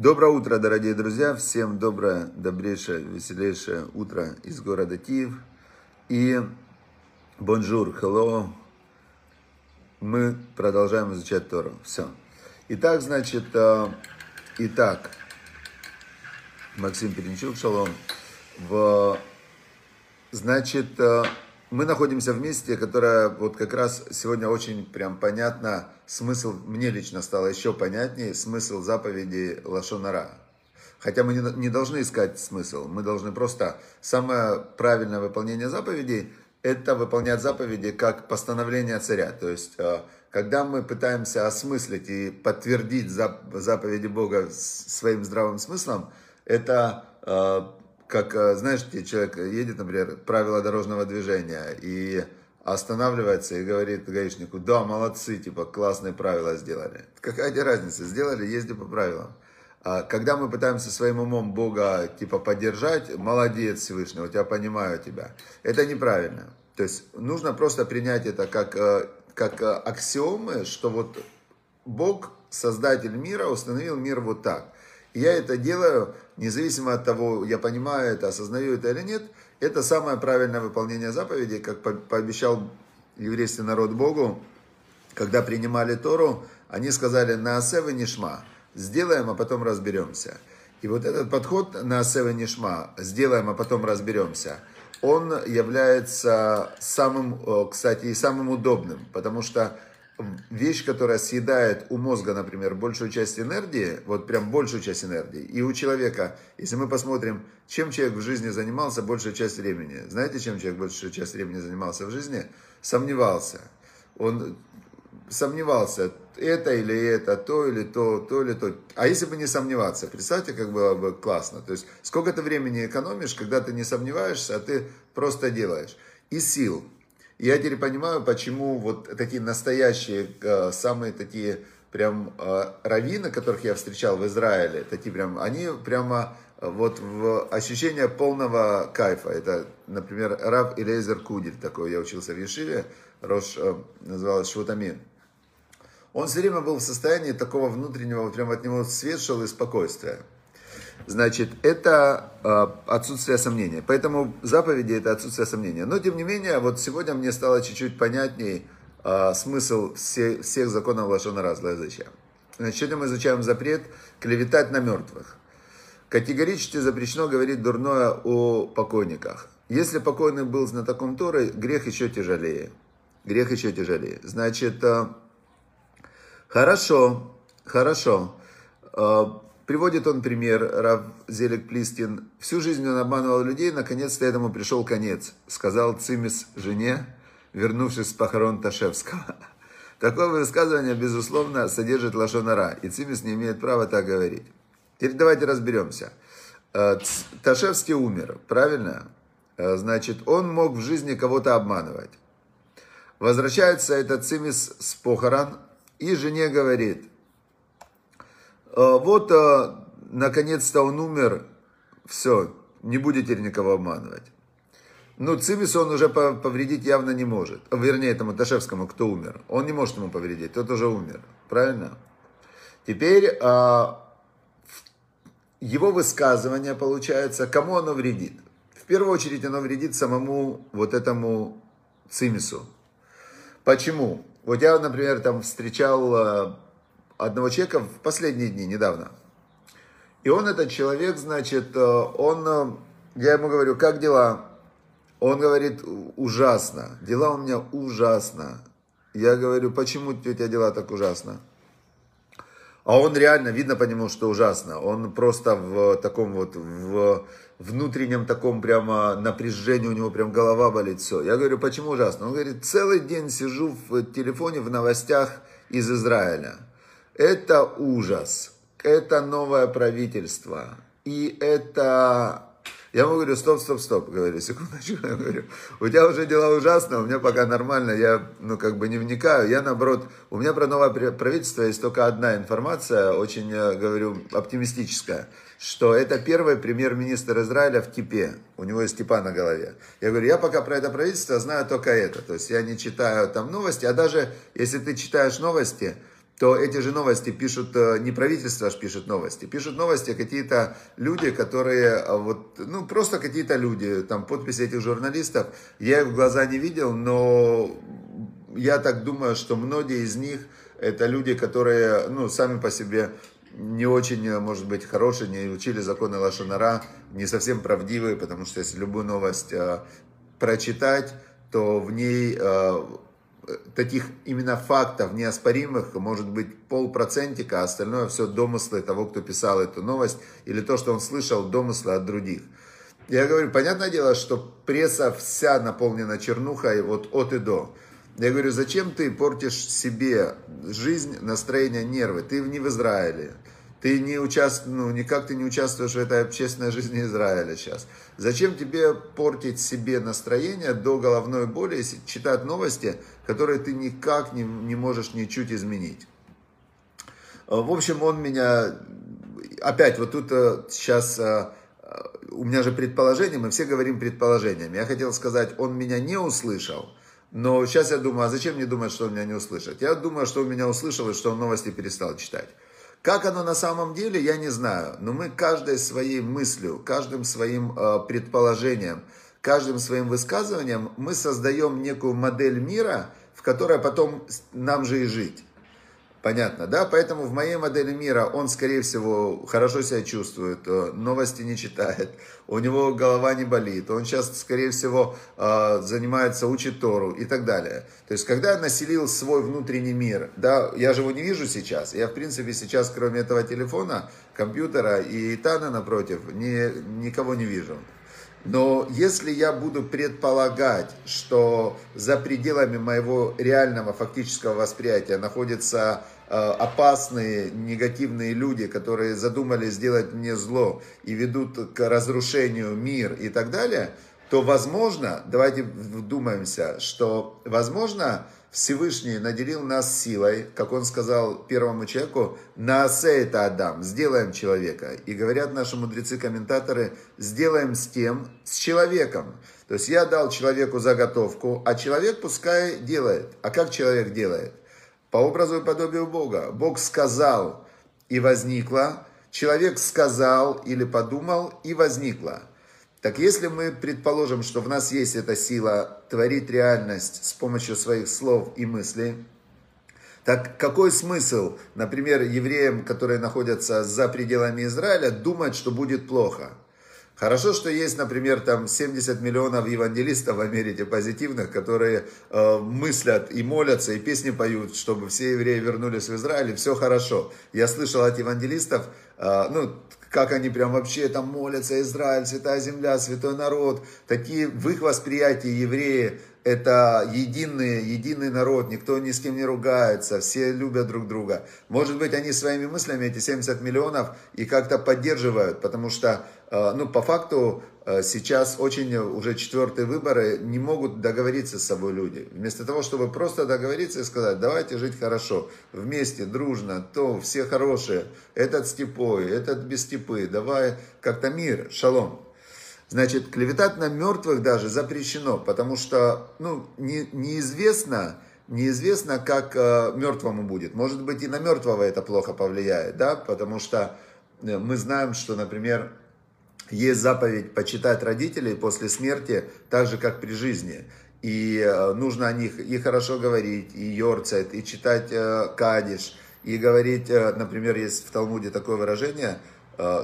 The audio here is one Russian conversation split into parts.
Доброе утро, дорогие друзья. Всем доброе, добрейшее, веселейшее утро из города Киев. И bonjour, hello. Мы продолжаем изучать Тору. Все. Итак, значит, э, итак, Максим Перенчук, шалом. В, значит, э, мы находимся в месте, которое вот как раз сегодня очень прям понятно, смысл, мне лично стало еще понятнее, смысл заповеди лашон ара. Хотя мы не, не должны искать смысл, мы должны просто, самое правильное выполнение заповедей, это выполнять заповеди как постановление царя. То есть, э, когда мы пытаемся осмыслить и подтвердить заповеди Бога своим здравым смыслом, это э, как, э, знаешь, человек едет, например, правила дорожного движения и останавливается и говорит гаишнику, да, молодцы, типа, классные правила сделали. Какая тебе разница, сделали, езди по правилам. А когда мы пытаемся своим умом Бога, типа, поддержать, молодец Всевышний, вот я понимаю тебя. Это неправильно. То есть нужно просто принять это как, э, как э, аксиомы, что вот Бог, Создатель мира, установил мир вот так – я это делаю, независимо от того, я понимаю это, осознаю это или нет, это самое правильное выполнение заповедей, как пообещал еврейский народ Богу, когда принимали Тору, они сказали на асевы нишма, сделаем, а потом разберемся. И вот этот подход на асевы нишма, сделаем, а потом разберемся, он является самым, э, кстати, и самым удобным, потому что вещь, которая съедает у мозга, например, большую часть энергии, вот прям большую часть энергии, и у человека, если мы посмотрим, чем человек в жизни занимался большую часть времени, знаете, чем человек большую часть времени занимался в жизни? Сомневался. Он сомневался, это или это, то или то, то или то. А если бы не сомневаться, представьте, как было бы классно. То есть, сколько ты времени экономишь, когда ты не сомневаешься, а ты просто делаешь. И сил. Я теперь понимаю, почему вот такие настоящие, э, самые такие прям э, раввины, которых я встречал в Израиле, такие прям, они прямо э, вот в ощущение полного кайфа. Это, например, Рав Илейзер Кудиль, такой я учился в Ешиве, Рош называлась Швутамин. Он все время был в состоянии такого внутреннего, вот прям от него свет шел и спокойствия. Значит, это э, отсутствие сомнения. Поэтому заповеди это отсутствие сомнения. Но, тем не менее, вот сегодня мне стало чуть-чуть понятней э, смысл все, всех законов Лашона Разлазыча. Значит, сегодня мы изучаем запрет клеветать на мертвых. Категорически запрещено говорить дурное о покойниках. Если покойный был знатоком Торы, грех еще тяжелее. Грех еще тяжелее. Значит, э, хорошо, хорошо. Э, Приводит он пример, Рав Зелик Плистин. Всю жизнь он обманывал людей, наконец-то этому пришел конец, сказал Цимис жене, вернувшись с похорон Ташевского. Такое высказывание, безусловно, содержит лошонара, и Цимис не имеет права так говорить. Теперь давайте разберемся. Э, Ташевский умер, правильно? Э, значит, он мог в жизни кого-то обманывать. Возвращается этот Цимис с похорон, и жене говорит, вот, э, наконец-то он умер, все, не будет теперь никого обманывать. Ну, Цимис он уже повредить явно не может. Вернее, этому Ташевскому, кто умер. Он не может ему повредить, тот уже умер. Правильно? Теперь а, его высказывание, получается, кому оно вредит? В первую очередь оно вредит самому вот этому Цимису. Почему? Вот я, например, там встречал одного человека в последние дни, недавно. И он, этот человек, значит, э, он, э, я ему говорю, как дела? Он говорит, ужасно. Дела у меня ужасно. Я говорю, почему у тебя дела так ужасно? А он реально, видно по нему, что ужасно. Он просто в таком вот, в внутреннем таком прямо напряжении, у него прям голова болит все. Я говорю, почему ужасно? Он говорит, целый день сижу в телефоне в новостях из Израиля. Это ужас. Это новое правительство. И это... Я ему говорю, стоп, стоп, стоп, говорю, секундочку, я говорю, у тебя уже дела ужасно, у меня пока нормально, я, ну, как бы не вникаю, я, наоборот, у меня про новое правительство есть только одна информация, очень, говорю, оптимистическая, что это первый премьер-министр Израиля в кипе, у него есть кипа на голове. Я говорю, я пока про это правительство знаю только это, то есть я не читаю там новости, а даже если ты читаешь новости, то эти же новости пишут, э, не правительство аж пишет новости, пишут новости какие-то люди, которые, э, вот, ну, просто какие-то люди, там, подписи этих журналистов, я их в глаза не видел, но я так думаю, что многие из них, это люди, которые, ну, сами по себе не очень, э, может быть, хорошие, не учили законы Лашонара, не совсем правдивые, потому что если любую новость э, прочитать, то в ней э, таких именно фактов неоспоримых может быть полпроцентика, а остальное все домыслы того, кто писал эту новость, или то, что он слышал, домыслы от других. Я говорю, понятное дело, что пресса вся наполнена чернухой вот от и до. Я говорю, зачем ты портишь себе жизнь, настроение, нервы? Ты не в Израиле. Ты не участвуешь, ну, никак ты не участвуешь в этой общественной жизни Израиля сейчас. Зачем тебе портить себе настроение до головной боли, если читать новости, которые ты никак не, не можешь ничуть изменить? В общем, он меня... Опять, вот тут сейчас... Э, э, у меня же предположение, мы все говорим предположениями. Я хотел сказать, он меня не услышал, но сейчас я думаю, а зачем мне думать, что он меня не услышит? Я думаю, что он меня услышал и что он новости перестал читать. Как оно на самом деле, я не знаю. Но мы каждой своей мыслью, каждым своим э, предположением, каждым своим высказыванием, мы создаем некую модель мира, в которой потом нам же и жить. Понятно, да? Поэтому в моей модели мира он, скорее всего, хорошо себя чувствует, э, новости не читает, у него голова не болит, он сейчас, скорее всего, э, занимается, учит Тору и так далее. То есть, когда я населил свой внутренний мир, да, я же его не вижу сейчас, я, в принципе, сейчас, кроме этого телефона, компьютера и Тана напротив, ни, никого не вижу. Но если я буду предполагать, что за пределами моего реального фактического восприятия находятся э, опасные, негативные люди, которые задумали сделать мне зло и ведут к разрушению мир и так далее, то возможно, давайте вдумаемся, что возможно Всевышний наделил нас силой, как он сказал первому человеку, «Наасе это Адам», «сделаем человека». И говорят наши мудрецы-комментаторы, «сделаем с тем, с человеком». То есть я дал человеку заготовку, а человек пускай делает. А как человек делает? По образу и подобию Бога. Бог сказал, и возникло. Человек сказал или подумал, и возникло. Так если мы предположим, что в нас есть эта сила творить реальность с помощью своих слов и мыслей, так какой смысл, например, евреям, которые находятся за пределами Израиля, думать, что будет плохо? Хорошо, что есть, например, там 70 миллионов евангелистов в Америке позитивных, которые э, мыслят и молятся, и песни поют, чтобы все евреи вернулись в Израиль, и все хорошо. Я слышал от евангелистов, э, ну, как они прям вообще там молятся, Израиль, святая земля, святой народ. Такие в их восприятии евреи это единый, единый народ, никто ни с кем не ругается, все любят друг друга. Может быть, они своими мыслями, эти 70 миллионов, и как-то поддерживают, потому что, э, ну, по факту, сейчас очень уже четвертые выборы, не могут договориться с собой люди. Вместо того, чтобы просто договориться и сказать, давайте жить хорошо, вместе, дружно, то все хорошие, этот степой, этот без степы, давай как-то мир, шалом. Значит, клеветать на мертвых даже запрещено, потому что ну, не, неизвестно, неизвестно, как э, мертвому будет. Может быть, и на мертвого это плохо повлияет, да, потому что э, мы знаем, что, например, есть заповедь почитать родителей после смерти так же, как при жизни. И э, нужно о них и хорошо говорить, и йорцет, и читать э, кадиш, и говорить, э, например, есть в Талмуде такое выражение –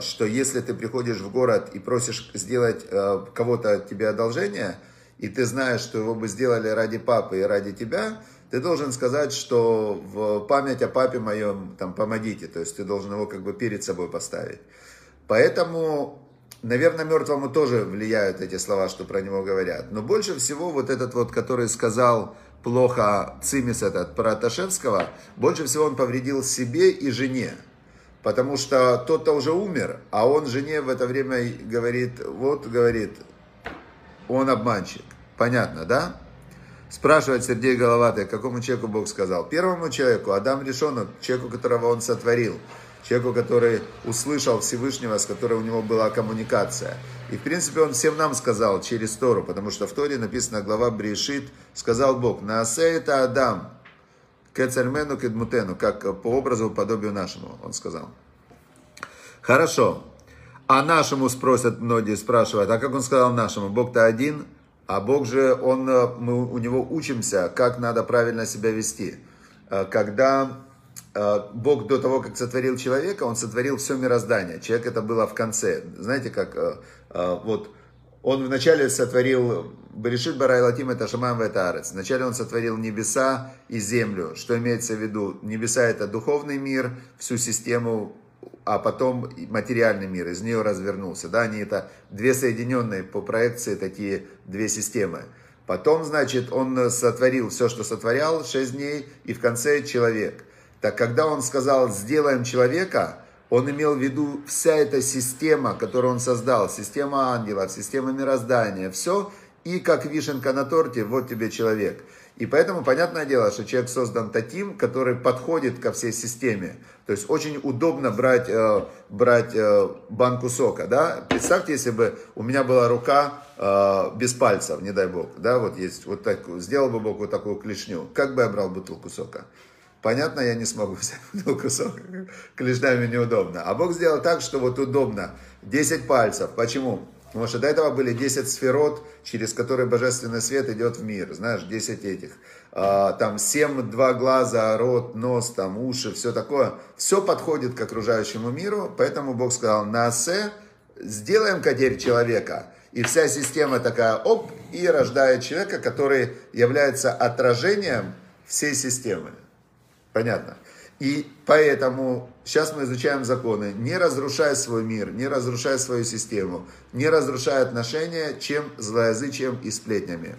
что если ты приходишь в город и просишь сделать кого-то тебе одолжение, и ты знаешь, что его бы сделали ради папы и ради тебя, ты должен сказать, что в память о папе моем там помогите, то есть ты должен его как бы перед собой поставить. Поэтому, наверное, мертвому тоже влияют эти слова, что про него говорят. Но больше всего вот этот вот, который сказал плохо Цимис этот про Ташевского, больше всего он повредил себе и жене. Потому что тот-то уже умер, а он жене в это время говорит, вот, говорит, он обманщик. Понятно, да? Спрашивает Сергей Головатый, какому человеку Бог сказал? Первому человеку, Адам Решону, человеку, которого он сотворил. Человеку, который услышал Всевышнего, с которым у него была коммуникация. И, в принципе, он всем нам сказал через Тору, потому что в Торе написана глава Брешит, сказал Бог, «Наасе это Адам, кецальмену кедмутену, как по образу, подобию нашему, он сказал. Хорошо. А нашему спросят многие, спрашивают, а как он сказал нашему? Бог-то один, а Бог же, он, э, мы у него учимся, как надо правильно себя вести. Э, когда Бог до того, как сотворил человека, он сотворил все мироздание. Человек это было в конце. Знаете, как вот он вначале сотворил Берешит Барай Латим это Шамам это Арец. Вначале он сотворил небеса и землю. Что имеется в виду? Небеса это духовный мир, всю систему а потом материальный мир из нее развернулся. Да, они это две соединенные по проекции такие две системы. Потом, значит, он сотворил все, что сотворял, шесть дней, и в конце человек. Так когда он сказал «сделаем человека», он имел в виду вся эта система, которую он создал, система ангелов, система мироздания, все, и как вишенка на торте, вот тебе человек – и поэтому понятное дело, что человек создан таким, который подходит ко всей системе. То есть очень удобно брать, э, брать э, банку сока. Да? Представьте, если бы у меня была рука э, без пальцев, не дай бог. Да? Вот есть вот так, сделал бы Бог вот такую клешню. Как бы я брал бутылку сока? Понятно, я не смогу взять бутылку сока. Клешнями неудобно. А Бог сделал так, что вот удобно. 10 пальцев. Почему? Потому что до этого были 10 сферот, через которые божественный свет идет в мир. Знаешь, 10 этих. А, там 7, два глаза, рот, нос, там уши, все такое. Все подходит к окружающему миру. Поэтому Бог сказал, насе, сделаем катерь человека. И вся система такая, оп, и рождает человека, который является отражением всей системы. Понятно? И поэтому сейчас мы изучаем законы. Не разрушай свой мир, не разрушай свою систему, не разрушай отношения, чем злоязычием и сплетнями.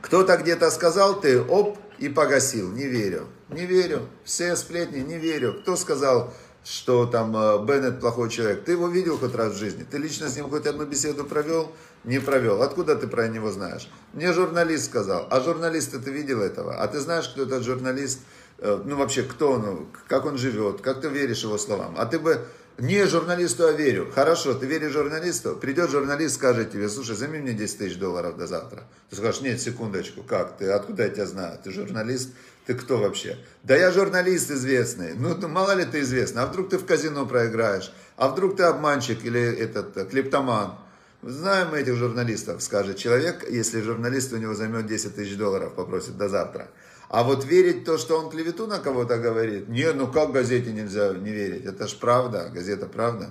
Кто-то где-то сказал, ты оп, и погасил. Не верю. Не верю. Все сплетни, не верю. Кто сказал, что там э, Беннет плохой человек? Ты его видел хоть раз в жизни? Ты лично с ним хоть одну беседу провел? Не провел. Откуда ты про него знаешь? Мне журналист сказал. А журналист ты видел этого? А ты знаешь, кто этот журналист? Э, ну вообще, кто он, как он живет, как ты веришь его словам. А ты бы не журналисту, а верю. Хорошо, ты веришь журналисту, придет журналист, скажет тебе, слушай, займи мне 10 тысяч долларов до завтра. Ты скажешь, нет, секундочку, как ты, откуда я тебя знаю, ты журналист, ты кто вообще? Да я журналист известный, ну, ну мало ли ты известный, а вдруг ты в казино проиграешь, а вдруг ты обманщик или этот э, клептоман. Знаем мы этих журналистов, скажет человек, если журналист у него займет 10 тысяч долларов, попросит до завтра. А вот верить то, что он клевету на кого-то говорит, не, ну как газете нельзя не верить? Это ж правда, газета правда.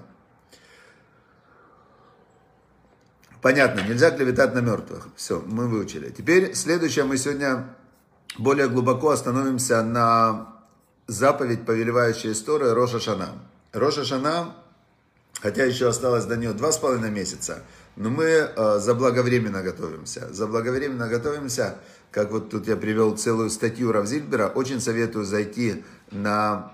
Понятно, нельзя клеветать на мертвых. Все, мы выучили. Теперь следующее, мы сегодня более глубоко остановимся на заповедь, повелевающая историю Роша Шана. Роша Шана, хотя еще осталось до нее два с половиной месяца, но мы э, заблаговременно готовимся. Заблаговременно готовимся как вот тут я привел целую статью Равзильбера, очень советую зайти на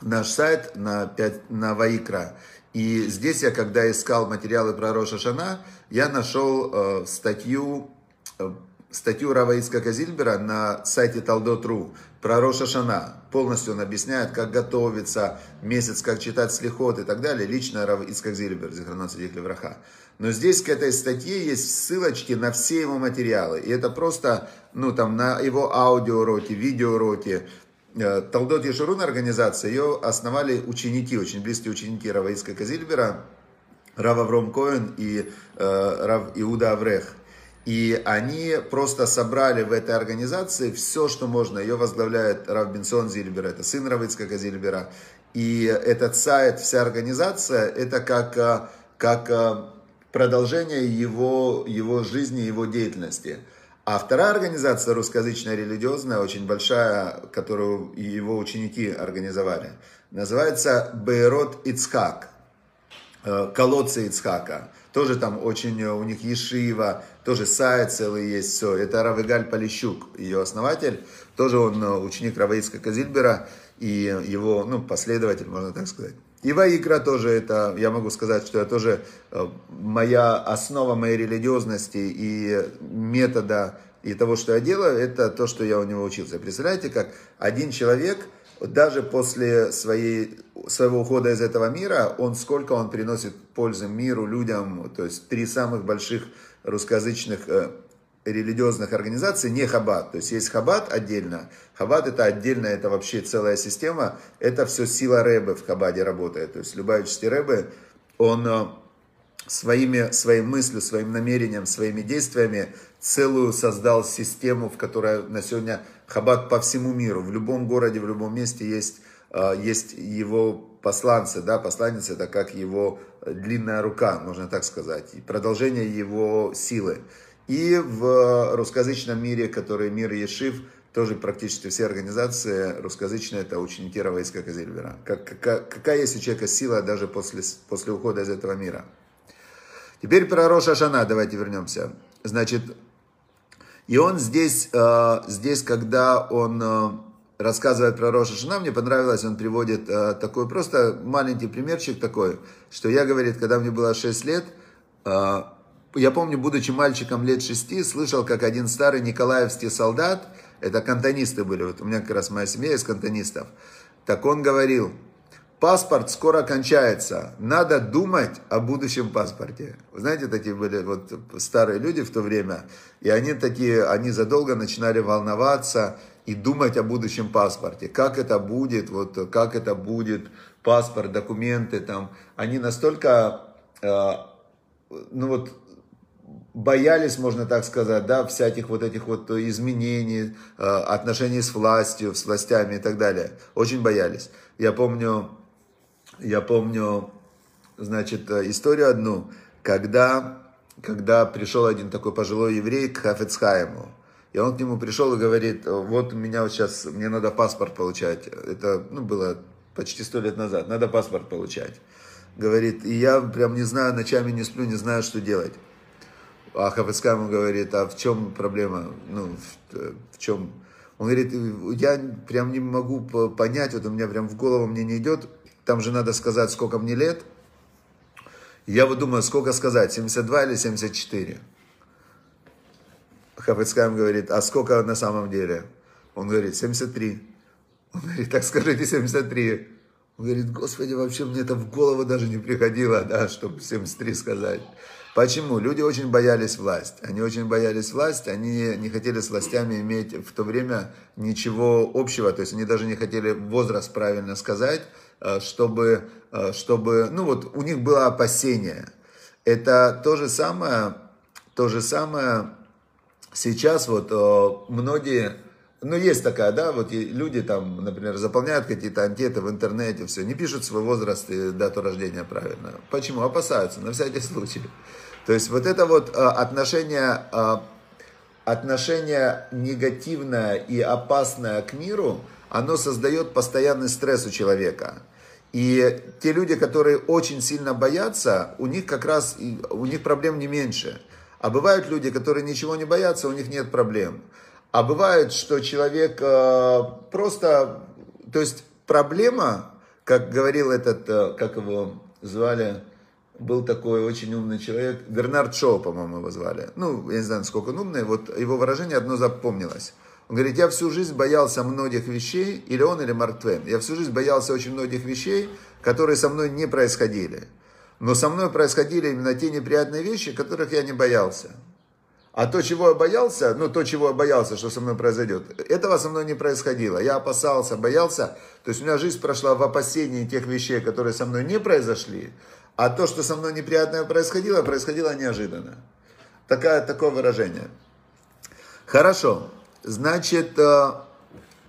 наш сайт, на, 5, на Ваикра. И здесь я, когда искал материалы про Роша Шана, я нашел э, статью, э, статью Рава Ицкака Зильбера на сайте Талдот.ру про Роша Шана. Полностью он объясняет, как готовиться, месяц, как читать слихот и так далее. Лично Рав Ицкак Зильбер, Зихранот Садих Левраха. Но здесь к этой статье есть ссылочки на все его материалы. И это просто, ну там, на его аудиоуроки, видеоуроки. Э, Талдот Ешурун организация, ее основали ученики, очень близкие ученики Раваиска Казильбера, Рав Авром Коэн и э, Рав Иуда Аврех. И они просто собрали в этой организации все, что можно. Ее возглавляет Рав Бенсон Зильбер, это сын Равицкага Зильбера. И этот сайт, вся организация, это как, э, как э, продолжение его, его жизни, его деятельности. А вторая организация, русскоязычная религиозная, очень большая, которую его ученики организовали, называется Бейрот Ицхак, э, колодцы Ицхака. Тоже там очень у них ешива, тоже сайт целый есть, все. Это Равигаль Полищук, ее основатель. Тоже он э, ученик Раваицка Казильбера и его ну, последователь, можно так сказать. И Ваикра тоже это, я могу сказать, что это тоже э, моя основа моей религиозности и метода и того, что я делаю, это то, что я у него учился. Представляете, как один человек, даже после своей, своего ухода из этого мира, он сколько он приносит пользы миру, людям, то есть три самых больших русскоязычных э, религиозных организаций, не Хаббат. То есть есть Хаббат отдельно. Хаббат это отдельно, это вообще целая система. Это все сила Рэбы в Хабаде работает. То есть Любавичский Рэбы, он э, своими, своей мыслью, своим намерением, своими действиями целую создал систему, в которой на сегодня Хаббат по всему миру, в любом городе, в любом месте есть, есть его посланцы, да, посланец это как его длинная рука, можно так сказать, продолжение его силы. И в русскоязычном мире, который мир Ешив, тоже практически все организации русскоязычные, это ученики Равейска Казильбера. Как, как, какая есть у человека сила даже после, после ухода из этого мира. Теперь про Роша Шана давайте вернемся. Значит, и он здесь, э, здесь когда он э, рассказывает про Роша Шана, мне понравилось, он приводит э, такой просто маленький примерчик такой, что я, говорит, когда мне было 6 лет, я помню, будучи мальчиком лет шести, слышал, как один старый николаевский солдат, это кантонисты были, вот у меня как раз моя семья из кантонистов, так он говорил, паспорт скоро кончается, надо думать о будущем паспорте. Вы знаете, такие были вот старые люди в то время, и они такие, они задолго начинали волноваться и думать о будущем паспорте, как это будет, вот как это будет, паспорт, документы там, они настолько, э, ну вот, боялись, можно так сказать, да, всяких вот этих вот изменений, э, отношений с властью, с властями и так далее. Очень боялись. Я помню, я помню, значит, э, историю одну, когда, когда пришел один такой пожилой еврей к Хафецхайму. И он к нему пришел и говорит, вот у меня вот сейчас, мне надо паспорт получать. Это ну, было почти сто лет назад, надо паспорт получать. Говорит, и я прям не знаю, ночами не сплю, не знаю, что делать. А Хафецкай ему говорит, а в чем проблема? Ну, в, в чем? Он говорит, я прям не могу понять, вот у меня прям в голову мне не идет, там же надо сказать, сколько мне лет. Я вот думаю, сколько сказать, 72 или 74? Хафецкайм говорит, а сколько на самом деле? Он говорит, 73. Он говорит, так скажите 73. Он говорит, господи, вообще мне это в голову даже не приходило, да, чтобы 73 сказать. Почему? Люди очень боялись власть. Они очень боялись власть, они не хотели с властями иметь в то время ничего общего, то есть они даже не хотели возраст правильно сказать, э, чтобы, э, чтобы ну вот у них было опасение. Это то же самое, то же самое сейчас вот э, многие ну, есть такая, да, вот люди там, например, заполняют какие-то анкеты в интернете, все, не пишут свой возраст и дату рождения правильно. Почему? Опасаются, на всякий случай. То есть вот это вот а, отношение, а, отношение негативное и опасное к миру, оно создает постоянный стресс у человека. И те люди, которые очень сильно боятся, у них как раз, у них проблем не меньше. А бывают люди, которые ничего не боятся, у них нет проблем. А бывает, что человек э, просто, то есть проблема, как говорил этот, э, как его звали, был такой очень умный человек, Бернард Шоу, по-моему, его звали. Ну, я не знаю, сколько он умный, вот его выражение одно запомнилось. Он говорит, я всю жизнь боялся многих вещей, или он, или Марк Твен, я всю жизнь боялся очень многих вещей, которые со мной не происходили. Но со мной происходили именно те неприятные вещи, которых я не боялся. А то, чего я боялся, ну, то, чего я боялся, что со мной произойдет, этого со мной не происходило. Я опасался, боялся. То есть у меня жизнь прошла в опасении тех вещей, которые со мной не произошли. А то, что со мной неприятное происходило, происходило неожиданно. Такое, такое выражение. Хорошо. Значит, э,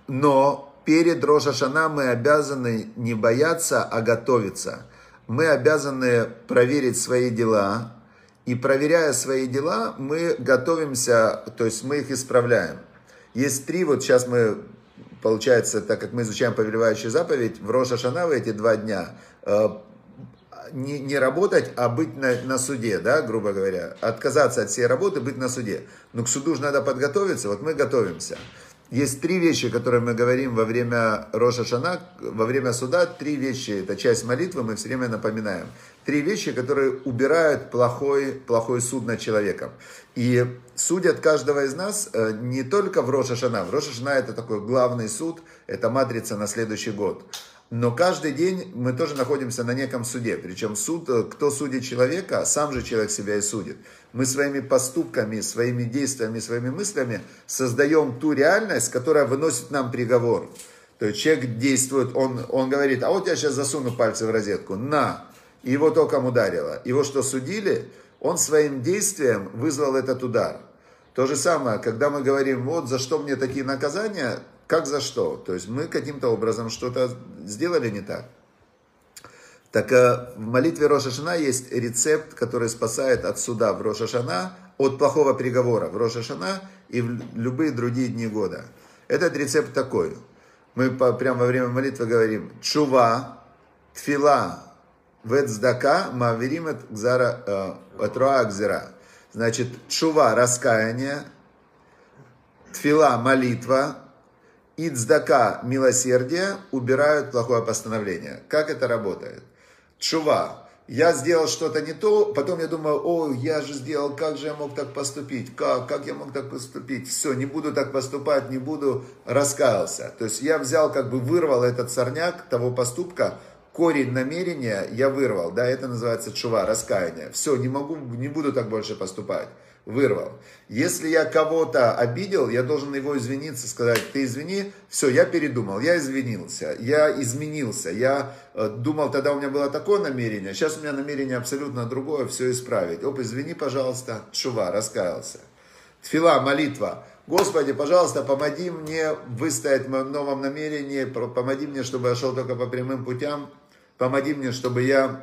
но перед Рошашана мы обязаны не бояться, а готовиться. Мы обязаны проверить свои дела, и проверяя свои дела, мы готовимся, то есть мы их исправляем. Есть три, вот сейчас мы, получается, так как мы изучаем повелевающую заповедь, в Роша Шана в эти два дня э, не, не работать, а быть на, на суде, да, грубо говоря. Отказаться от всей работы, быть на суде. Но к суду же надо подготовиться, вот мы готовимся. Есть три вещи, которые мы говорим во время Роша Шана, во время суда, три вещи, это часть молитвы, мы все время напоминаем. Три вещи, которые убирают плохой, плохой суд над человеком. И судят каждого из нас э, не только в Роша Шана. В Роша Шана это такой главный суд, это матрица на следующий год. Но каждый день мы тоже находимся на неком суде. Причем суд, э, кто судит человека, сам же человек себя и судит. Мы своими поступками, своими действиями, своими мыслями создаем ту реальность, которая выносит нам приговор. То есть человек действует, он, он говорит, а вот я сейчас засуну пальцы в розетку, на. И его током ударило. Его что, судили? Он своим действием вызвал этот удар. То же самое, когда мы говорим, вот за что мне такие наказания, как за что? То есть мы каким-то образом что-то сделали не так. Так э, в молитве Рошашана есть рецепт, который спасает от суда в Рошашана, от плохого приговора в Рошашана и в любые другие дни года. Этот рецепт такой. Мы по, прямо во время молитвы говорим Чува, Тфила, Вецдака, Маверим от Гзара, э, Значит, Чува, раскаяние, Тфила, молитва, и цдака, милосердие, убирают плохое постановление. Как это работает? Чува. Я сделал что-то не то, потом я думаю, о, я же сделал, как же я мог так поступить, как, как я мог так поступить, все, не буду так поступать, не буду, раскаялся. То есть я взял, как бы вырвал этот сорняк того поступка, корень намерения я вырвал, да, это называется чува, раскаяние. Все, не могу, не буду так больше поступать вырвал. Если я кого-то обидел, я должен его извиниться, сказать, ты извини, все, я передумал, я извинился, я изменился, я э, думал, тогда у меня было такое намерение, сейчас у меня намерение абсолютно другое, все исправить. Оп, извини, пожалуйста, шува, раскаялся. Тфила, молитва. Господи, пожалуйста, помоги мне выстоять в моем новом намерении, помоги мне, чтобы я шел только по прямым путям, помоги мне, чтобы я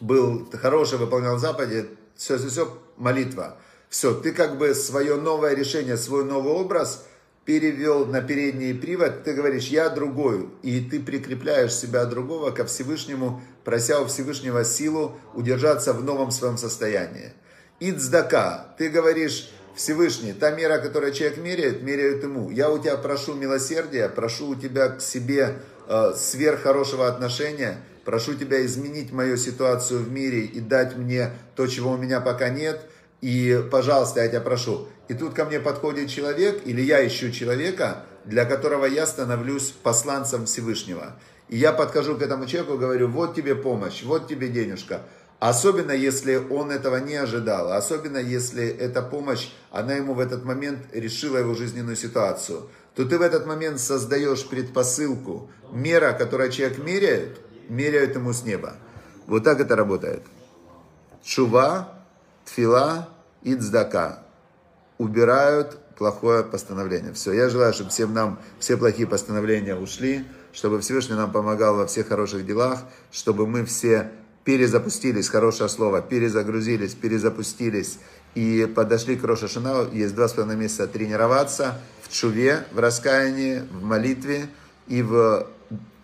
был хороший, выполнял заповеди, все, все, все, молитва. Все, ты как бы свое новое решение, свой новый образ перевел на передний привод, ты говоришь, я другой, и ты прикрепляешь себя другого ко Всевышнему, прося у Всевышнего силу удержаться в новом своем состоянии. Ицдака, ты говоришь, Всевышний, та мера, которую человек меряет, меряют ему. Я у тебя прошу милосердия, прошу у тебя к себе э, сверххорошего отношения, прошу тебя изменить мою ситуацию в мире и дать мне то, чего у меня пока нет – и, пожалуйста, я тебя прошу. И тут ко мне подходит человек, или я ищу человека, для которого я становлюсь посланцем Всевышнего. И я подхожу к этому человеку, говорю, вот тебе помощь, вот тебе денежка. Особенно, если он этого не ожидал, особенно, если эта помощь, она ему в этот момент решила его жизненную ситуацию, то ты в этот момент создаешь предпосылку. Мера, которую человек меряет, меряют ему с неба. Вот так это работает. Чува, тфила, и цдака. Убирают плохое постановление. Все, я желаю, чтобы всем нам все плохие постановления ушли, чтобы Всевышний нам помогал во всех хороших делах, чтобы мы все перезапустились, хорошее слово, перезагрузились, перезапустились и подошли к Роша Шана. Есть два с половиной месяца тренироваться в чуве, в раскаянии, в молитве и в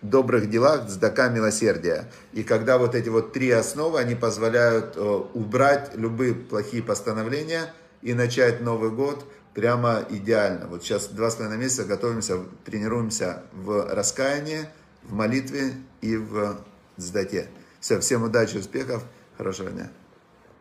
добрых делах, цдака милосердия. И когда вот эти вот три основы, они позволяют э, убрать любые плохие постановления и начать Новый год прямо идеально. Вот сейчас два с половиной месяца готовимся, тренируемся в раскаянии, в молитве и в сдате. Все, всем удачи, успехов, хорошего дня.